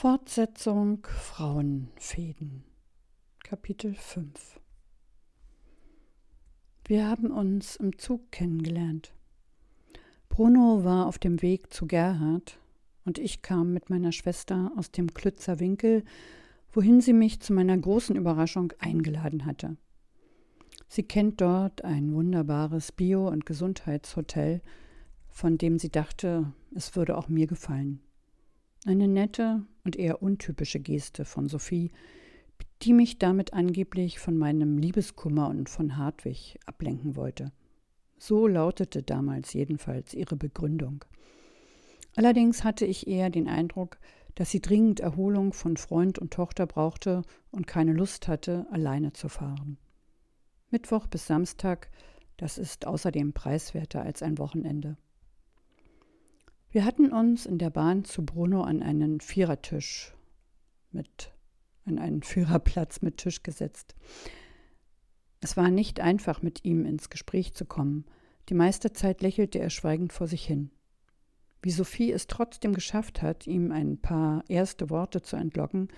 Fortsetzung Frauenfäden Kapitel 5 Wir haben uns im Zug kennengelernt. Bruno war auf dem Weg zu Gerhard und ich kam mit meiner Schwester aus dem Klützer Winkel, wohin sie mich zu meiner großen Überraschung eingeladen hatte. Sie kennt dort ein wunderbares Bio- und Gesundheitshotel, von dem sie dachte, es würde auch mir gefallen. Eine nette und eher untypische Geste von Sophie, die mich damit angeblich von meinem Liebeskummer und von Hartwig ablenken wollte. So lautete damals jedenfalls ihre Begründung. Allerdings hatte ich eher den Eindruck, dass sie dringend Erholung von Freund und Tochter brauchte und keine Lust hatte, alleine zu fahren. Mittwoch bis Samstag, das ist außerdem preiswerter als ein Wochenende. Wir hatten uns in der Bahn zu Bruno an einen Vierertisch mit an einen Führerplatz mit Tisch gesetzt. Es war nicht einfach, mit ihm ins Gespräch zu kommen. Die meiste Zeit lächelte er schweigend vor sich hin. Wie Sophie es trotzdem geschafft hat, ihm ein paar erste Worte zu entlocken,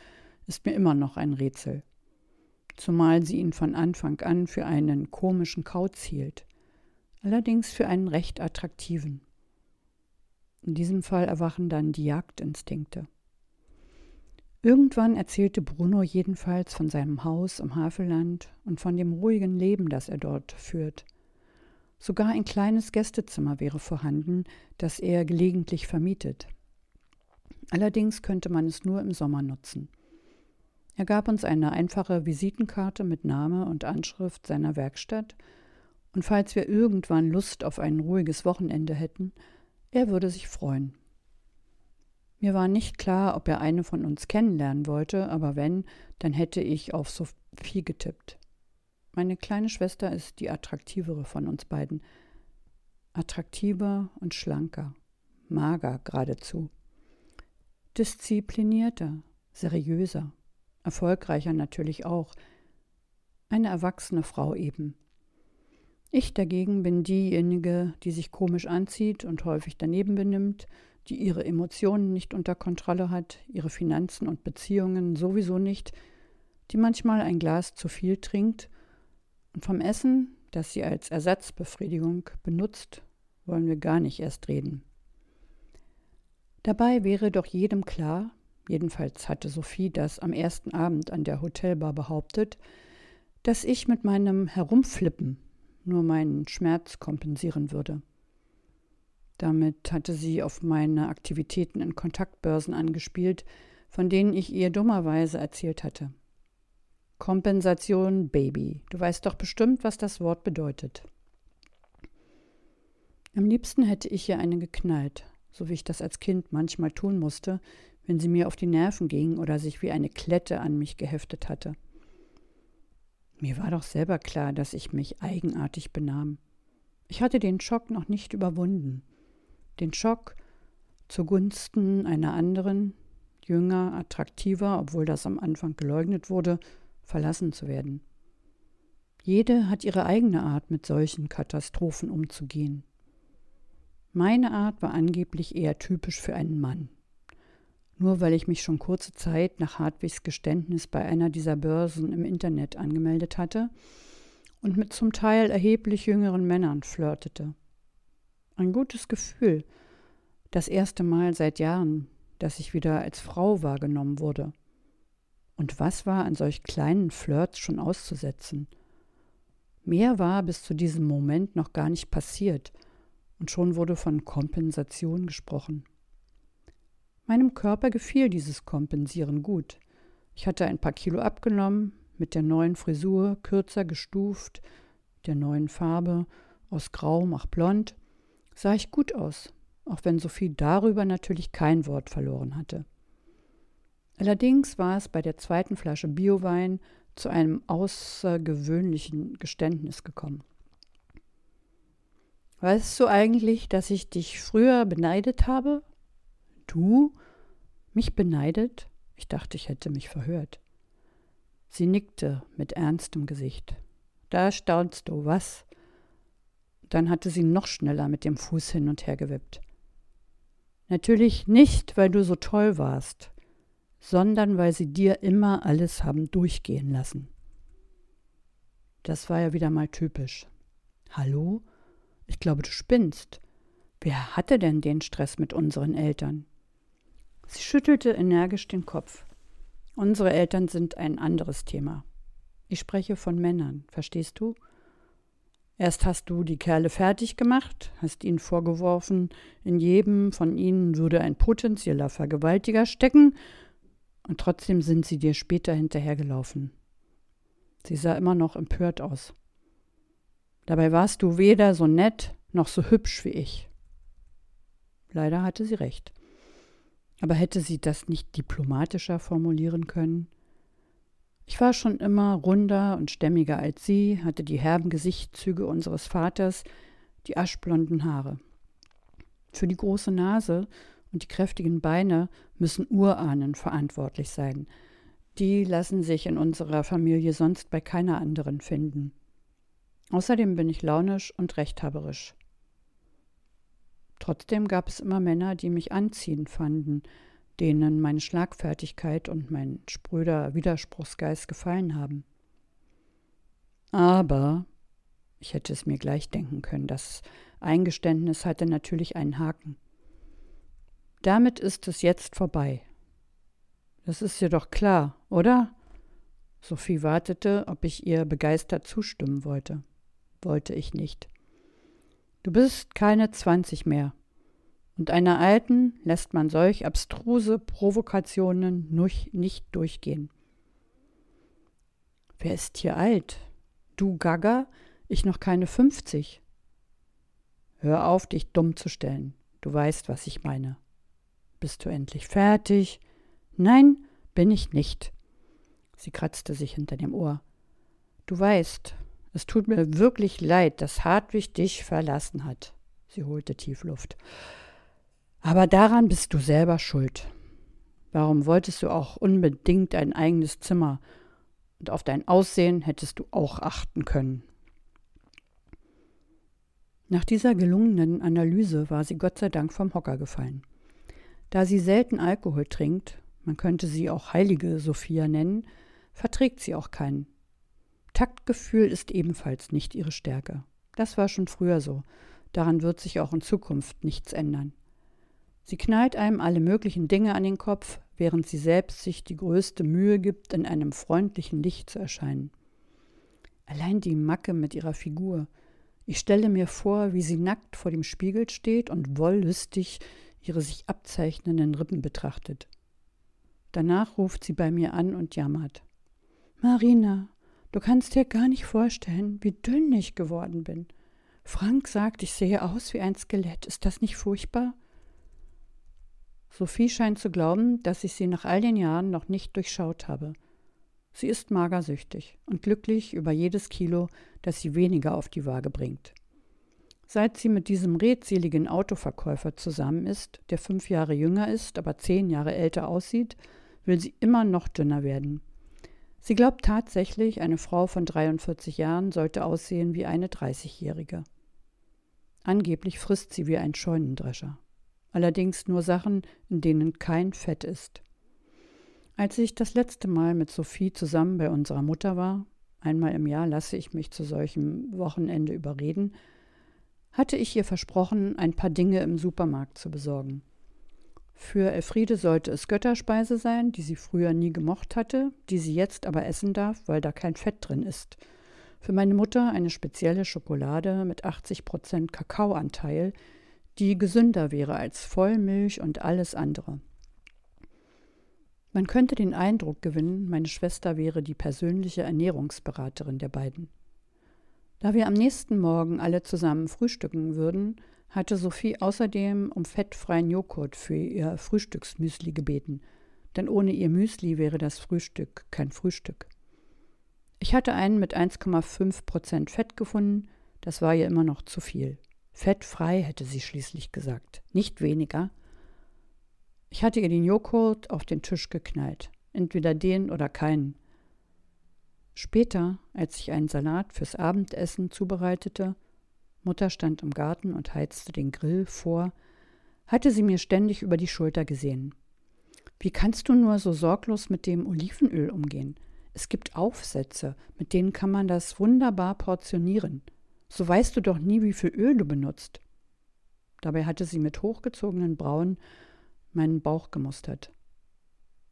ist mir immer noch ein Rätsel. Zumal sie ihn von Anfang an für einen komischen Kauz hielt, allerdings für einen recht attraktiven. In diesem Fall erwachen dann die Jagdinstinkte. Irgendwann erzählte Bruno jedenfalls von seinem Haus im Havelland und von dem ruhigen Leben, das er dort führt. Sogar ein kleines Gästezimmer wäre vorhanden, das er gelegentlich vermietet. Allerdings könnte man es nur im Sommer nutzen. Er gab uns eine einfache Visitenkarte mit Name und Anschrift seiner Werkstatt, und falls wir irgendwann Lust auf ein ruhiges Wochenende hätten, er würde sich freuen. Mir war nicht klar, ob er eine von uns kennenlernen wollte, aber wenn, dann hätte ich auf Sophie getippt. Meine kleine Schwester ist die attraktivere von uns beiden. Attraktiver und schlanker, mager geradezu. Disziplinierter, seriöser, erfolgreicher natürlich auch. Eine erwachsene Frau eben. Ich dagegen bin diejenige, die sich komisch anzieht und häufig daneben benimmt, die ihre Emotionen nicht unter Kontrolle hat, ihre Finanzen und Beziehungen sowieso nicht, die manchmal ein Glas zu viel trinkt und vom Essen, das sie als Ersatzbefriedigung benutzt, wollen wir gar nicht erst reden. Dabei wäre doch jedem klar, jedenfalls hatte Sophie das am ersten Abend an der Hotelbar behauptet, dass ich mit meinem Herumflippen nur meinen Schmerz kompensieren würde. Damit hatte sie auf meine Aktivitäten in Kontaktbörsen angespielt, von denen ich ihr dummerweise erzählt hatte. Kompensation, Baby. Du weißt doch bestimmt, was das Wort bedeutet. Am liebsten hätte ich ihr eine geknallt, so wie ich das als Kind manchmal tun musste, wenn sie mir auf die Nerven ging oder sich wie eine Klette an mich geheftet hatte. Mir war doch selber klar, dass ich mich eigenartig benahm. Ich hatte den Schock noch nicht überwunden. Den Schock zugunsten einer anderen, jünger, attraktiver, obwohl das am Anfang geleugnet wurde, verlassen zu werden. Jede hat ihre eigene Art, mit solchen Katastrophen umzugehen. Meine Art war angeblich eher typisch für einen Mann. Nur weil ich mich schon kurze Zeit nach Hartwigs Geständnis bei einer dieser Börsen im Internet angemeldet hatte und mit zum Teil erheblich jüngeren Männern flirtete. Ein gutes Gefühl, das erste Mal seit Jahren, dass ich wieder als Frau wahrgenommen wurde. Und was war an solch kleinen Flirts schon auszusetzen? Mehr war bis zu diesem Moment noch gar nicht passiert, und schon wurde von Kompensation gesprochen. Meinem Körper gefiel dieses Kompensieren gut. Ich hatte ein paar Kilo abgenommen, mit der neuen Frisur kürzer gestuft, der neuen Farbe aus grau nach blond, sah ich gut aus, auch wenn Sophie darüber natürlich kein Wort verloren hatte. Allerdings war es bei der zweiten Flasche Biowein zu einem außergewöhnlichen Geständnis gekommen. Weißt du eigentlich, dass ich dich früher beneidet habe? Du? Mich beneidet? Ich dachte, ich hätte mich verhört. Sie nickte mit ernstem Gesicht. Da staunst du, was? Dann hatte sie noch schneller mit dem Fuß hin und her gewippt. Natürlich nicht, weil du so toll warst. sondern weil sie dir immer alles haben durchgehen lassen. Das war ja wieder mal typisch. Hallo? Ich glaube, du spinnst. Wer hatte denn den Stress mit unseren Eltern? Sie schüttelte energisch den Kopf. Unsere Eltern sind ein anderes Thema. Ich spreche von Männern, verstehst du? Erst hast du die Kerle fertig gemacht, hast ihnen vorgeworfen, in jedem von ihnen würde ein potenzieller Vergewaltiger stecken, und trotzdem sind sie dir später hinterhergelaufen. Sie sah immer noch empört aus. Dabei warst du weder so nett noch so hübsch wie ich. Leider hatte sie recht. Aber hätte sie das nicht diplomatischer formulieren können? Ich war schon immer runder und stämmiger als sie, hatte die herben Gesichtszüge unseres Vaters, die aschblonden Haare. Für die große Nase und die kräftigen Beine müssen Urahnen verantwortlich sein. Die lassen sich in unserer Familie sonst bei keiner anderen finden. Außerdem bin ich launisch und rechthaberisch. Trotzdem gab es immer Männer, die mich anziehend fanden, denen meine Schlagfertigkeit und mein spröder Widerspruchsgeist gefallen haben. Aber ich hätte es mir gleich denken können, das Eingeständnis hatte natürlich einen Haken. Damit ist es jetzt vorbei. Das ist dir doch klar, oder? Sophie wartete, ob ich ihr begeistert zustimmen wollte. Wollte ich nicht. Du bist keine zwanzig mehr. Und einer Alten lässt man solch abstruse Provokationen nicht durchgehen. Wer ist hier alt? Du Gaga? Ich noch keine fünfzig. Hör auf, dich dumm zu stellen. Du weißt, was ich meine. Bist du endlich fertig? Nein, bin ich nicht. Sie kratzte sich hinter dem Ohr. Du weißt, es tut mir wirklich leid, dass Hartwig dich verlassen hat. Sie holte tief Luft. Aber daran bist du selber schuld. Warum wolltest du auch unbedingt ein eigenes Zimmer? Und auf dein Aussehen hättest du auch achten können. Nach dieser gelungenen Analyse war sie Gott sei Dank vom Hocker gefallen. Da sie selten Alkohol trinkt, man könnte sie auch heilige Sophia nennen, verträgt sie auch keinen. Taktgefühl ist ebenfalls nicht ihre Stärke. Das war schon früher so. Daran wird sich auch in Zukunft nichts ändern. Sie knallt einem alle möglichen Dinge an den Kopf, während sie selbst sich die größte Mühe gibt, in einem freundlichen Licht zu erscheinen. Allein die Macke mit ihrer Figur. Ich stelle mir vor, wie sie nackt vor dem Spiegel steht und wollüstig ihre sich abzeichnenden Rippen betrachtet. Danach ruft sie bei mir an und jammert. Marina, Du kannst dir gar nicht vorstellen, wie dünn ich geworden bin. Frank sagt, ich sehe aus wie ein Skelett. Ist das nicht furchtbar? Sophie scheint zu glauben, dass ich sie nach all den Jahren noch nicht durchschaut habe. Sie ist magersüchtig und glücklich über jedes Kilo, das sie weniger auf die Waage bringt. Seit sie mit diesem redseligen Autoverkäufer zusammen ist, der fünf Jahre jünger ist, aber zehn Jahre älter aussieht, will sie immer noch dünner werden. Sie glaubt tatsächlich, eine Frau von 43 Jahren sollte aussehen wie eine 30-Jährige. Angeblich frisst sie wie ein Scheunendrescher. Allerdings nur Sachen, in denen kein Fett ist. Als ich das letzte Mal mit Sophie zusammen bei unserer Mutter war, einmal im Jahr lasse ich mich zu solchem Wochenende überreden, hatte ich ihr versprochen, ein paar Dinge im Supermarkt zu besorgen. Für Elfriede sollte es Götterspeise sein, die sie früher nie gemocht hatte, die sie jetzt aber essen darf, weil da kein Fett drin ist. Für meine Mutter eine spezielle Schokolade mit 80 Prozent Kakaoanteil, die gesünder wäre als Vollmilch und alles andere. Man könnte den Eindruck gewinnen, meine Schwester wäre die persönliche Ernährungsberaterin der beiden. Da wir am nächsten Morgen alle zusammen frühstücken würden, hatte Sophie außerdem um fettfreien Joghurt für ihr Frühstücksmüsli gebeten, denn ohne ihr Müsli wäre das Frühstück kein Frühstück. Ich hatte einen mit 1,5 Prozent Fett gefunden, das war ihr immer noch zu viel. Fettfrei hätte sie schließlich gesagt, nicht weniger. Ich hatte ihr den Joghurt auf den Tisch geknallt, entweder den oder keinen. Später, als ich einen Salat fürs Abendessen zubereitete, Mutter stand im Garten und heizte den Grill vor, hatte sie mir ständig über die Schulter gesehen. Wie kannst du nur so sorglos mit dem Olivenöl umgehen? Es gibt Aufsätze, mit denen kann man das wunderbar portionieren. So weißt du doch nie, wie viel Öl du benutzt. Dabei hatte sie mit hochgezogenen Brauen meinen Bauch gemustert.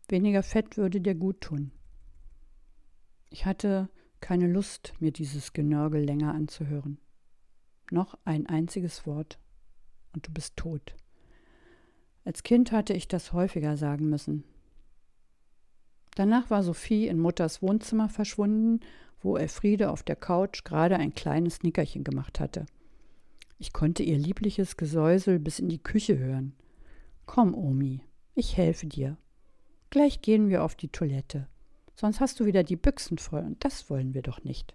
Weniger Fett würde dir gut tun. Ich hatte keine Lust, mir dieses Genörgel länger anzuhören. Noch ein einziges Wort und du bist tot. Als Kind hatte ich das häufiger sagen müssen. Danach war Sophie in Mutters Wohnzimmer verschwunden, wo Elfriede auf der Couch gerade ein kleines Nickerchen gemacht hatte. Ich konnte ihr liebliches Gesäusel bis in die Küche hören. Komm, Omi, ich helfe dir. Gleich gehen wir auf die Toilette. Sonst hast du wieder die Büchsen voll und das wollen wir doch nicht.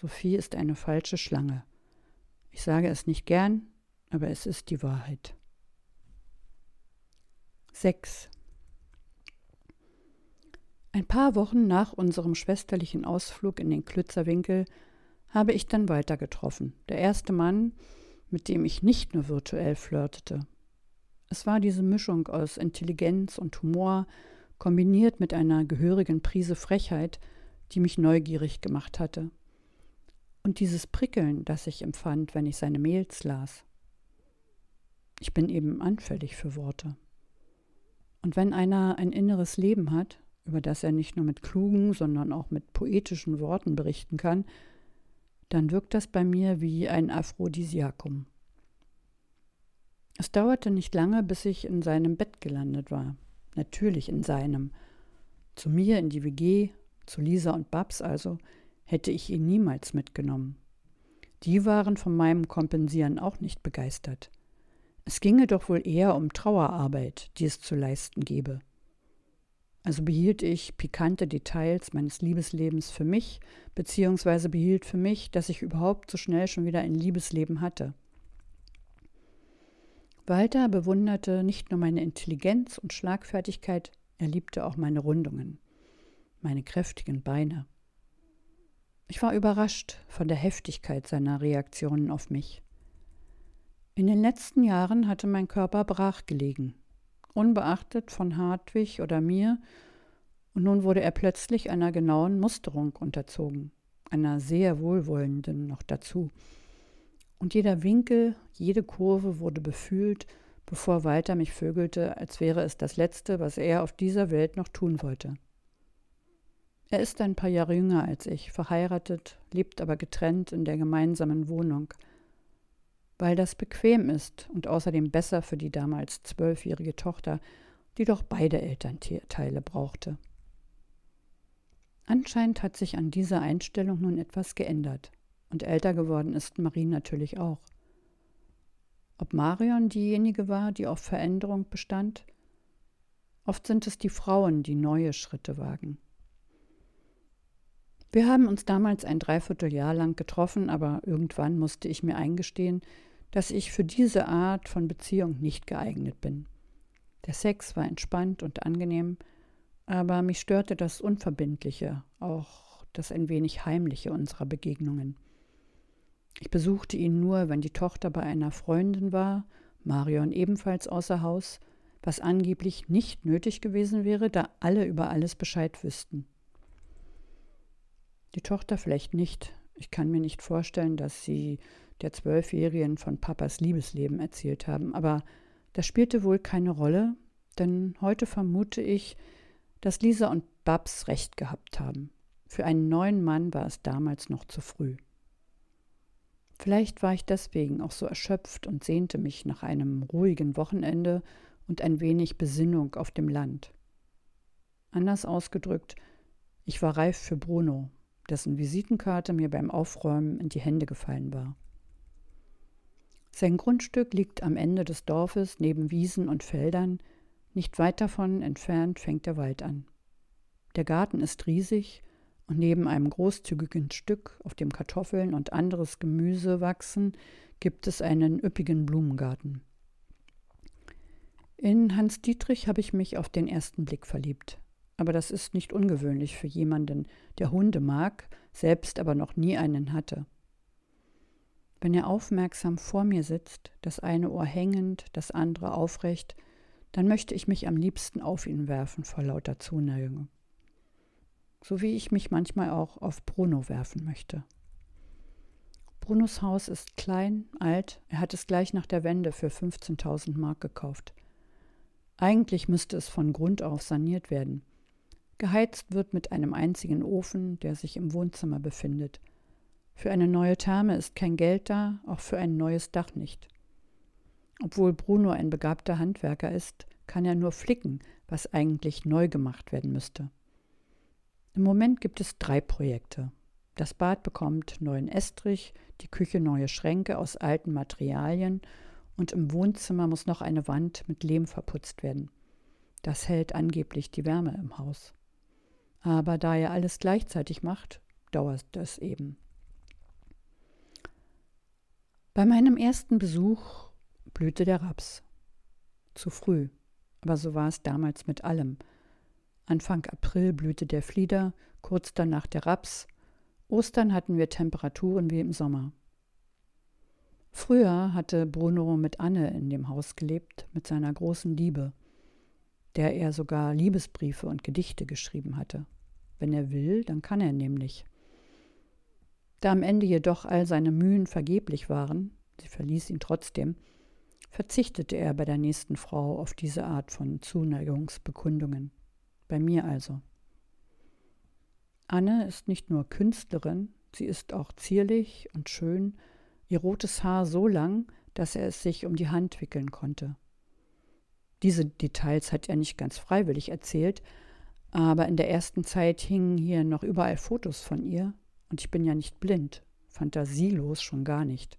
Sophie ist eine falsche Schlange. Ich sage es nicht gern, aber es ist die Wahrheit. 6. Ein paar Wochen nach unserem schwesterlichen Ausflug in den Klützerwinkel habe ich dann Walter getroffen, der erste Mann, mit dem ich nicht nur virtuell flirtete. Es war diese Mischung aus Intelligenz und Humor, kombiniert mit einer gehörigen Prise Frechheit, die mich neugierig gemacht hatte. Und dieses Prickeln, das ich empfand, wenn ich seine Mails las. Ich bin eben anfällig für Worte. Und wenn einer ein inneres Leben hat, über das er nicht nur mit klugen, sondern auch mit poetischen Worten berichten kann, dann wirkt das bei mir wie ein Aphrodisiakum. Es dauerte nicht lange, bis ich in seinem Bett gelandet war. Natürlich in seinem. Zu mir in die WG, zu Lisa und Babs also, hätte ich ihn niemals mitgenommen. Die waren von meinem Kompensieren auch nicht begeistert. Es ginge doch wohl eher um Trauerarbeit, die es zu leisten gebe. Also behielt ich pikante Details meines Liebeslebens für mich, beziehungsweise behielt für mich, dass ich überhaupt so schnell schon wieder ein Liebesleben hatte. Walter bewunderte nicht nur meine Intelligenz und Schlagfertigkeit, er liebte auch meine Rundungen, meine kräftigen Beine. Ich war überrascht von der Heftigkeit seiner Reaktionen auf mich. In den letzten Jahren hatte mein Körper brach gelegen, unbeachtet von Hartwig oder mir, und nun wurde er plötzlich einer genauen Musterung unterzogen, einer sehr wohlwollenden noch dazu. Und jeder Winkel, jede Kurve wurde befühlt, bevor Walter mich vögelte, als wäre es das Letzte, was er auf dieser Welt noch tun wollte. Er ist ein paar Jahre jünger als ich, verheiratet, lebt aber getrennt in der gemeinsamen Wohnung – weil das bequem ist und außerdem besser für die damals zwölfjährige Tochter, die doch beide Elternteile brauchte. Anscheinend hat sich an dieser Einstellung nun etwas geändert, und älter geworden ist Marie natürlich auch. Ob Marion diejenige war, die auf Veränderung bestand? Oft sind es die Frauen, die neue Schritte wagen. Wir haben uns damals ein Dreivierteljahr lang getroffen, aber irgendwann musste ich mir eingestehen, dass ich für diese Art von Beziehung nicht geeignet bin. Der Sex war entspannt und angenehm, aber mich störte das Unverbindliche, auch das ein wenig Heimliche unserer Begegnungen. Ich besuchte ihn nur, wenn die Tochter bei einer Freundin war, Marion ebenfalls außer Haus, was angeblich nicht nötig gewesen wäre, da alle über alles Bescheid wüssten. Die Tochter vielleicht nicht. Ich kann mir nicht vorstellen, dass sie der Zwölfjährigen von Papas Liebesleben erzählt haben. Aber das spielte wohl keine Rolle, denn heute vermute ich, dass Lisa und Babs recht gehabt haben. Für einen neuen Mann war es damals noch zu früh. Vielleicht war ich deswegen auch so erschöpft und sehnte mich nach einem ruhigen Wochenende und ein wenig Besinnung auf dem Land. Anders ausgedrückt, ich war reif für Bruno, dessen Visitenkarte mir beim Aufräumen in die Hände gefallen war. Sein Grundstück liegt am Ende des Dorfes neben Wiesen und Feldern, nicht weit davon entfernt fängt der Wald an. Der Garten ist riesig und neben einem großzügigen Stück, auf dem Kartoffeln und anderes Gemüse wachsen, gibt es einen üppigen Blumengarten. In Hans Dietrich habe ich mich auf den ersten Blick verliebt. Aber das ist nicht ungewöhnlich für jemanden, der Hunde mag, selbst aber noch nie einen hatte. Wenn er aufmerksam vor mir sitzt, das eine Ohr hängend, das andere aufrecht, dann möchte ich mich am liebsten auf ihn werfen vor lauter Zuneigung. So wie ich mich manchmal auch auf Bruno werfen möchte. Brunos Haus ist klein, alt, er hat es gleich nach der Wende für 15.000 Mark gekauft. Eigentlich müsste es von Grund auf saniert werden. Geheizt wird mit einem einzigen Ofen, der sich im Wohnzimmer befindet. Für eine neue Therme ist kein Geld da, auch für ein neues Dach nicht. Obwohl Bruno ein begabter Handwerker ist, kann er nur flicken, was eigentlich neu gemacht werden müsste. Im Moment gibt es drei Projekte. Das Bad bekommt neuen Estrich, die Küche neue Schränke aus alten Materialien und im Wohnzimmer muss noch eine Wand mit Lehm verputzt werden. Das hält angeblich die Wärme im Haus. Aber da er alles gleichzeitig macht, dauert es eben. Bei meinem ersten Besuch blühte der Raps. Zu früh, aber so war es damals mit allem. Anfang April blühte der Flieder, kurz danach der Raps. Ostern hatten wir Temperaturen wie im Sommer. Früher hatte Bruno mit Anne in dem Haus gelebt, mit seiner großen Liebe der er sogar Liebesbriefe und Gedichte geschrieben hatte. Wenn er will, dann kann er nämlich. Da am Ende jedoch all seine Mühen vergeblich waren, sie verließ ihn trotzdem, verzichtete er bei der nächsten Frau auf diese Art von Zuneigungsbekundungen. Bei mir also. Anne ist nicht nur Künstlerin, sie ist auch zierlich und schön, ihr rotes Haar so lang, dass er es sich um die Hand wickeln konnte. Diese Details hat er nicht ganz freiwillig erzählt, aber in der ersten Zeit hingen hier noch überall Fotos von ihr und ich bin ja nicht blind, fantasielos schon gar nicht.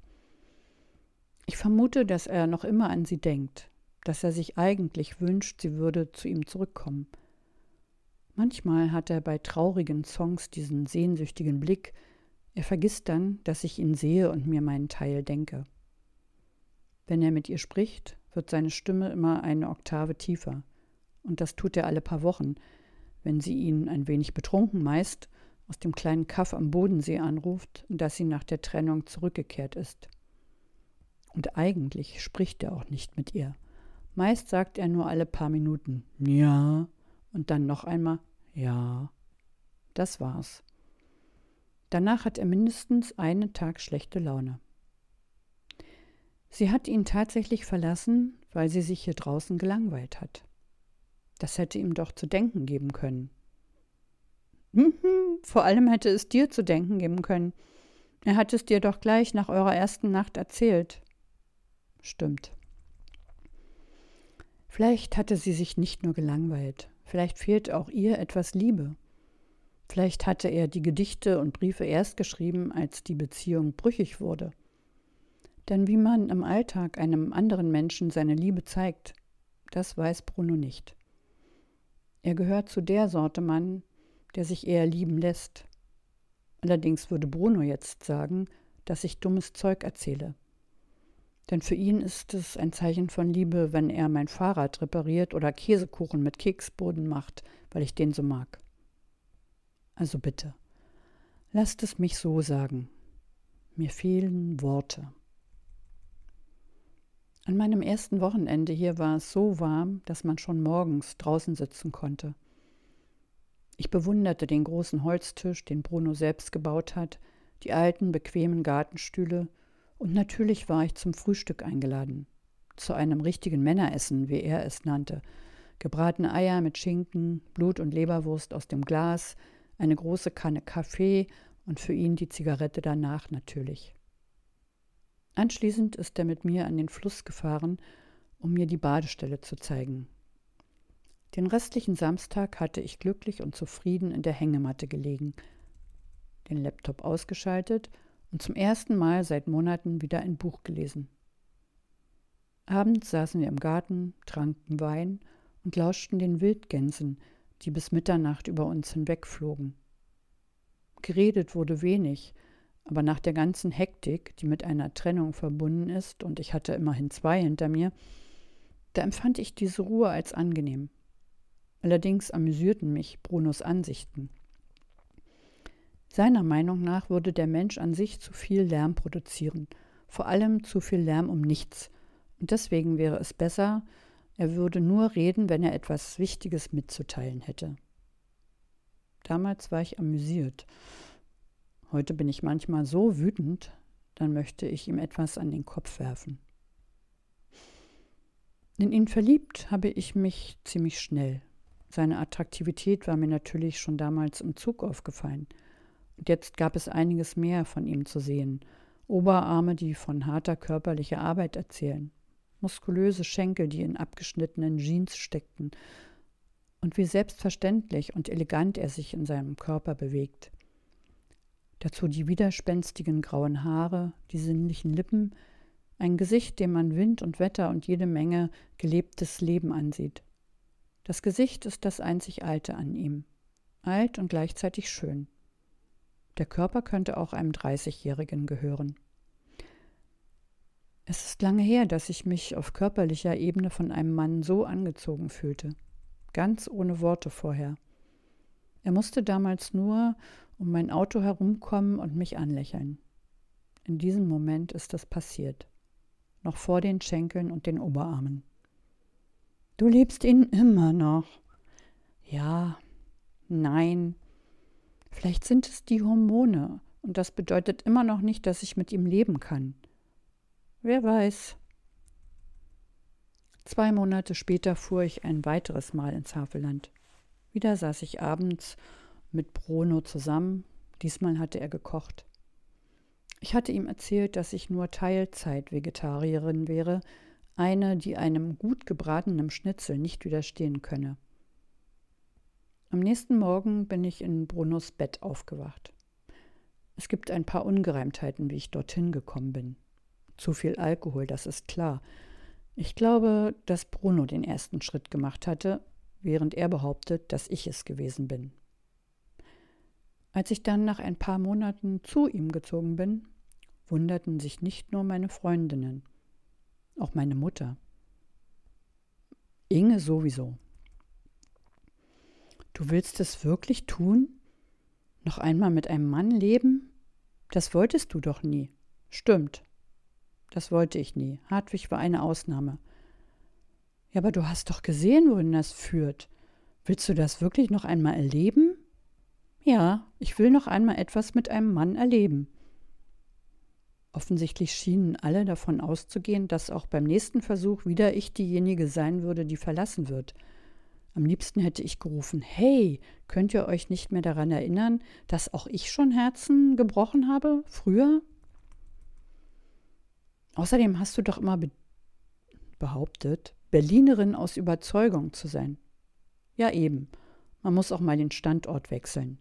Ich vermute, dass er noch immer an sie denkt, dass er sich eigentlich wünscht, sie würde zu ihm zurückkommen. Manchmal hat er bei traurigen Songs diesen sehnsüchtigen Blick, er vergisst dann, dass ich ihn sehe und mir meinen Teil denke. Wenn er mit ihr spricht, wird seine Stimme immer eine Oktave tiefer. Und das tut er alle paar Wochen, wenn sie ihn ein wenig betrunken meist aus dem kleinen Kaff am Bodensee anruft, dass sie nach der Trennung zurückgekehrt ist. Und eigentlich spricht er auch nicht mit ihr. Meist sagt er nur alle paar Minuten Ja und dann noch einmal Ja. Das war's. Danach hat er mindestens einen Tag schlechte Laune. Sie hat ihn tatsächlich verlassen, weil sie sich hier draußen gelangweilt hat. Das hätte ihm doch zu denken geben können. Mhm, vor allem hätte es dir zu denken geben können. Er hat es dir doch gleich nach eurer ersten Nacht erzählt. Stimmt. Vielleicht hatte sie sich nicht nur gelangweilt, vielleicht fehlt auch ihr etwas Liebe. Vielleicht hatte er die Gedichte und Briefe erst geschrieben, als die Beziehung brüchig wurde. Denn wie man im Alltag einem anderen Menschen seine Liebe zeigt, das weiß Bruno nicht. Er gehört zu der Sorte Mann, der sich eher lieben lässt. Allerdings würde Bruno jetzt sagen, dass ich dummes Zeug erzähle. Denn für ihn ist es ein Zeichen von Liebe, wenn er mein Fahrrad repariert oder Käsekuchen mit Keksboden macht, weil ich den so mag. Also bitte, lasst es mich so sagen. Mir fehlen Worte. An meinem ersten Wochenende hier war es so warm, dass man schon morgens draußen sitzen konnte. Ich bewunderte den großen Holztisch, den Bruno selbst gebaut hat, die alten, bequemen Gartenstühle und natürlich war ich zum Frühstück eingeladen. Zu einem richtigen Männeressen, wie er es nannte. Gebratene Eier mit Schinken, Blut- und Leberwurst aus dem Glas, eine große Kanne Kaffee und für ihn die Zigarette danach natürlich. Anschließend ist er mit mir an den Fluss gefahren, um mir die Badestelle zu zeigen. Den restlichen Samstag hatte ich glücklich und zufrieden in der Hängematte gelegen, den Laptop ausgeschaltet und zum ersten Mal seit Monaten wieder ein Buch gelesen. Abends saßen wir im Garten, tranken Wein und lauschten den Wildgänsen, die bis Mitternacht über uns hinwegflogen. Geredet wurde wenig, aber nach der ganzen Hektik, die mit einer Trennung verbunden ist, und ich hatte immerhin zwei hinter mir, da empfand ich diese Ruhe als angenehm. Allerdings amüsierten mich Brunos Ansichten. Seiner Meinung nach würde der Mensch an sich zu viel Lärm produzieren, vor allem zu viel Lärm um nichts, und deswegen wäre es besser, Er würde nur reden, wenn er etwas Wichtiges mitzuteilen hätte. Damals war ich amüsiert. Heute bin ich manchmal so wütend, dann möchte ich ihm etwas an den Kopf werfen. In ihn verliebt habe ich mich ziemlich schnell. Seine Attraktivität war mir natürlich schon damals im Zug aufgefallen. Und jetzt gab es einiges mehr von ihm zu sehen. Oberarme, die von harter körperlicher Arbeit erzählen. Muskulöse Schenkel, die in abgeschnittenen Jeans steckten. Und wie selbstverständlich und elegant er sich in seinem Körper bewegt. Dazu die widerspenstigen grauen Haare, die sinnlichen Lippen, ein Gesicht, dem man Wind und Wetter und jede Menge gelebtes Leben ansieht. Das Gesicht ist das einzig Alte an ihm. Alt und gleichzeitig schön. Der Körper könnte auch einem 30-Jährigen gehören. Es ist lange her, dass ich mich auf körperlicher Ebene von einem Mann so angezogen fühlte. Ganz ohne Worte vorher. Er musste damals nur um mein Auto herumkommen und mich anlächeln. In diesem Moment ist es passiert. Noch vor den Schenkeln und den Oberarmen. Du liebst ihn immer noch. Ja, nein. Vielleicht sind es die Hormone, und das bedeutet immer noch nicht, dass ich mit ihm leben kann. Wer weiß. Zwei Monate später fuhr ich ein weiteres Mal ins Havelland. Wieder saß ich abends mit Bruno zusammen. Diesmal hatte er gekocht. Ich hatte ihm erzählt, dass ich nur Teilzeit-Vegetarierin wäre, eine, die einem gut gebratenen Schnitzel nicht widerstehen könne. Am nächsten Morgen bin ich in Brunos Bett aufgewacht. Es gibt ein paar Ungereimtheiten, wie ich dorthin gekommen bin. Zu viel Alkohol, das ist klar. Ich glaube, dass Bruno den ersten Schritt gemacht hatte, während er behauptet, dass ich es gewesen bin. Als ich dann nach ein paar Monaten zu ihm gezogen bin, wunderten sich nicht nur meine Freundinnen, auch meine Mutter. Inge sowieso. Du willst es wirklich tun? Noch einmal mit einem Mann leben? Das wolltest du doch nie. Stimmt. Das wollte ich nie. Hartwig war eine Ausnahme. Ja, aber du hast doch gesehen, wohin das führt. Willst du das wirklich noch einmal erleben? Ja, ich will noch einmal etwas mit einem Mann erleben. Offensichtlich schienen alle davon auszugehen, dass auch beim nächsten Versuch wieder ich diejenige sein würde, die verlassen wird. Am liebsten hätte ich gerufen, hey, könnt ihr euch nicht mehr daran erinnern, dass auch ich schon Herzen gebrochen habe, früher? Außerdem hast du doch immer be behauptet, Berlinerin aus Überzeugung zu sein. Ja eben, man muss auch mal den Standort wechseln.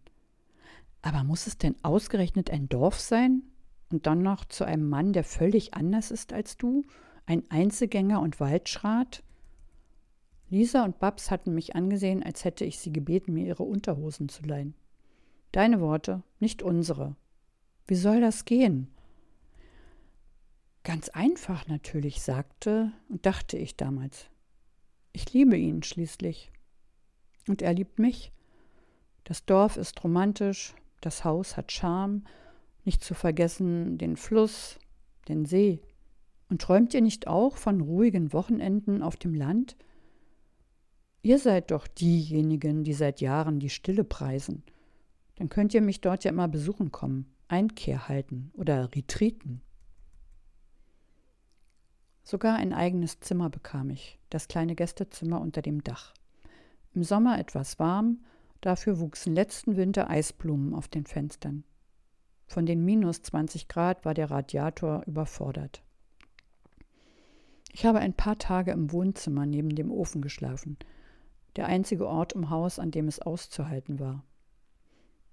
Aber muss es denn ausgerechnet ein Dorf sein? Und dann noch zu einem Mann, der völlig anders ist als du? Ein Einzelgänger und Waldschrat? Lisa und Babs hatten mich angesehen, als hätte ich sie gebeten, mir ihre Unterhosen zu leihen. Deine Worte, nicht unsere. Wie soll das gehen? Ganz einfach natürlich, sagte und dachte ich damals. Ich liebe ihn schließlich. Und er liebt mich. Das Dorf ist romantisch, das Haus hat Charme, nicht zu vergessen den Fluss, den See. Und träumt ihr nicht auch von ruhigen Wochenenden auf dem Land? Ihr seid doch diejenigen, die seit Jahren die Stille preisen. Dann könnt ihr mich dort ja immer besuchen kommen, Einkehr halten oder Retreaten. Sogar ein eigenes Zimmer bekam ich, das kleine Gästezimmer unter dem Dach. Im Sommer etwas warm, dafür wuchsen letzten Winter Eisblumen auf den Fenstern. Von den minus 20 Grad war der Radiator überfordert. Ich habe ein paar Tage im Wohnzimmer neben dem Ofen geschlafen, der einzige Ort im Haus, an dem es auszuhalten war.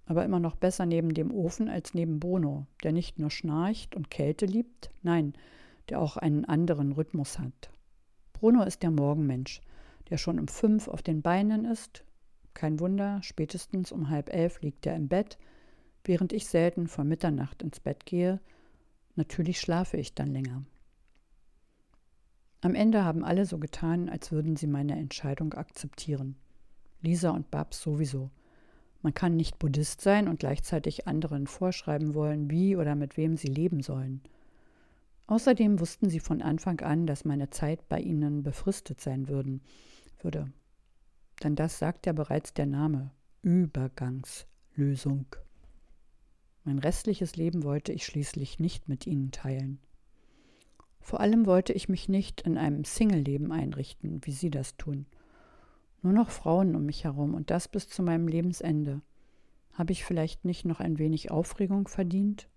Aber immer noch besser neben dem Ofen als neben Bruno, der nicht nur schnarcht und Kälte liebt, nein, der auch einen anderen Rhythmus hat. Bruno ist der Morgenmensch, der schon um fünf auf den Beinen ist. Kein Wunder, spätestens um halb elf liegt er im Bett, während ich selten vor Mitternacht ins Bett gehe. Natürlich schlafe ich dann länger. Am Ende haben alle so getan, als würden sie meine Entscheidung akzeptieren. Lisa und Babs sowieso. Man kann nicht Buddhist sein und gleichzeitig anderen vorschreiben wollen, wie oder mit wem sie leben sollen. Außerdem wussten sie von Anfang an, dass meine Zeit bei ihnen befristet sein würden, würde. Denn das sagt ja bereits der Name Übergangslösung. Mein restliches Leben wollte ich schließlich nicht mit ihnen teilen. Vor allem wollte ich mich nicht in einem Single-Leben einrichten, wie sie das tun. Nur noch Frauen um mich herum und das bis zu meinem Lebensende. Habe ich vielleicht nicht noch ein wenig Aufregung verdient?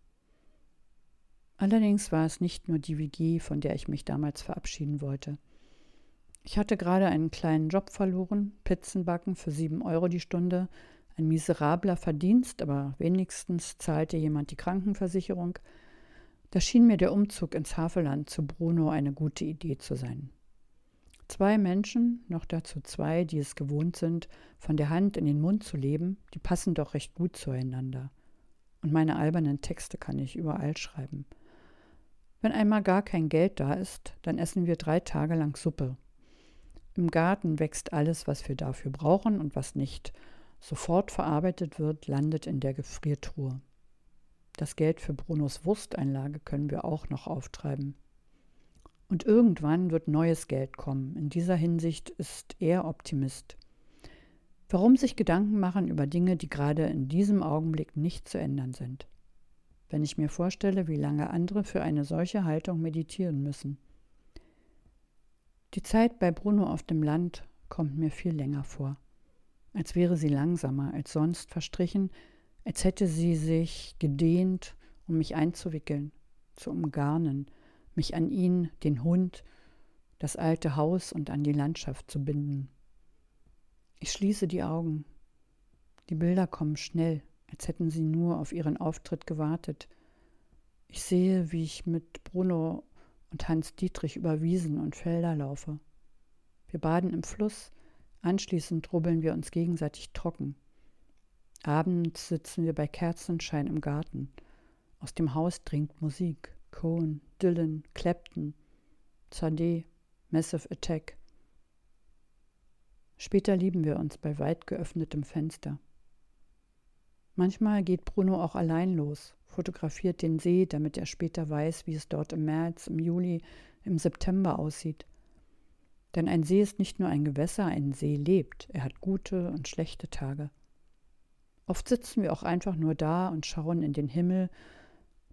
Allerdings war es nicht nur die WG, von der ich mich damals verabschieden wollte. Ich hatte gerade einen kleinen Job verloren, Pizzen backen für sieben Euro die Stunde, ein miserabler Verdienst, aber wenigstens zahlte jemand die Krankenversicherung. Da schien mir der Umzug ins Havelland zu Bruno eine gute Idee zu sein. Zwei Menschen, noch dazu zwei, die es gewohnt sind, von der Hand in den Mund zu leben, die passen doch recht gut zueinander. Und meine albernen Texte kann ich überall schreiben. Wenn einmal gar kein Geld da ist, dann essen wir drei Tage lang Suppe. Im Garten wächst alles, was wir dafür brauchen und was nicht sofort verarbeitet wird, landet in der Gefriertruhe. Das Geld für Brunos Wursteinlage können wir auch noch auftreiben. Und irgendwann wird neues Geld kommen. In dieser Hinsicht ist er Optimist. Warum sich Gedanken machen über Dinge, die gerade in diesem Augenblick nicht zu ändern sind? wenn ich mir vorstelle, wie lange andere für eine solche Haltung meditieren müssen. Die Zeit bei Bruno auf dem Land kommt mir viel länger vor, als wäre sie langsamer als sonst verstrichen, als hätte sie sich gedehnt, um mich einzuwickeln, zu umgarnen, mich an ihn, den Hund, das alte Haus und an die Landschaft zu binden. Ich schließe die Augen. Die Bilder kommen schnell, als hätten sie nur auf ihren Auftritt gewartet. Ich sehe, wie ich mit Bruno und Hans Dietrich über Wiesen und Felder laufe. Wir baden im Fluss, anschließend rubbeln wir uns gegenseitig trocken. Abends sitzen wir bei Kerzenschein im Garten. Aus dem Haus dringt Musik. Cohen, Dylan, Clapton, Sade, Massive Attack. Später lieben wir uns bei weit geöffnetem Fenster. Manchmal geht Bruno auch allein los, fotografiert den See, damit er später weiß, wie es dort im März, im Juli, im September aussieht. Denn ein See ist nicht nur ein Gewässer, ein See lebt, er hat gute und schlechte Tage. Oft sitzen wir auch einfach nur da und schauen in den Himmel,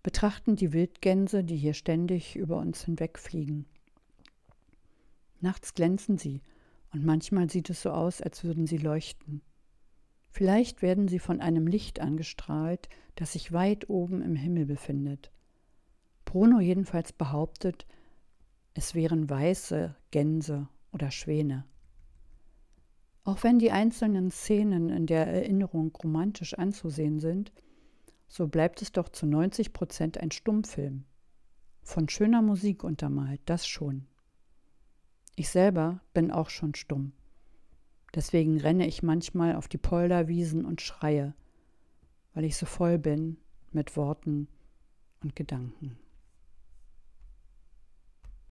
betrachten die Wildgänse, die hier ständig über uns hinwegfliegen. Nachts glänzen sie, und manchmal sieht es so aus, als würden sie leuchten. Vielleicht werden sie von einem Licht angestrahlt, das sich weit oben im Himmel befindet. Bruno jedenfalls behauptet, es wären weiße Gänse oder Schwäne. Auch wenn die einzelnen Szenen in der Erinnerung romantisch anzusehen sind, so bleibt es doch zu 90 Prozent ein Stummfilm. Von schöner Musik untermalt, das schon. Ich selber bin auch schon stumm. Deswegen renne ich manchmal auf die Polderwiesen und schreie, weil ich so voll bin mit Worten und Gedanken.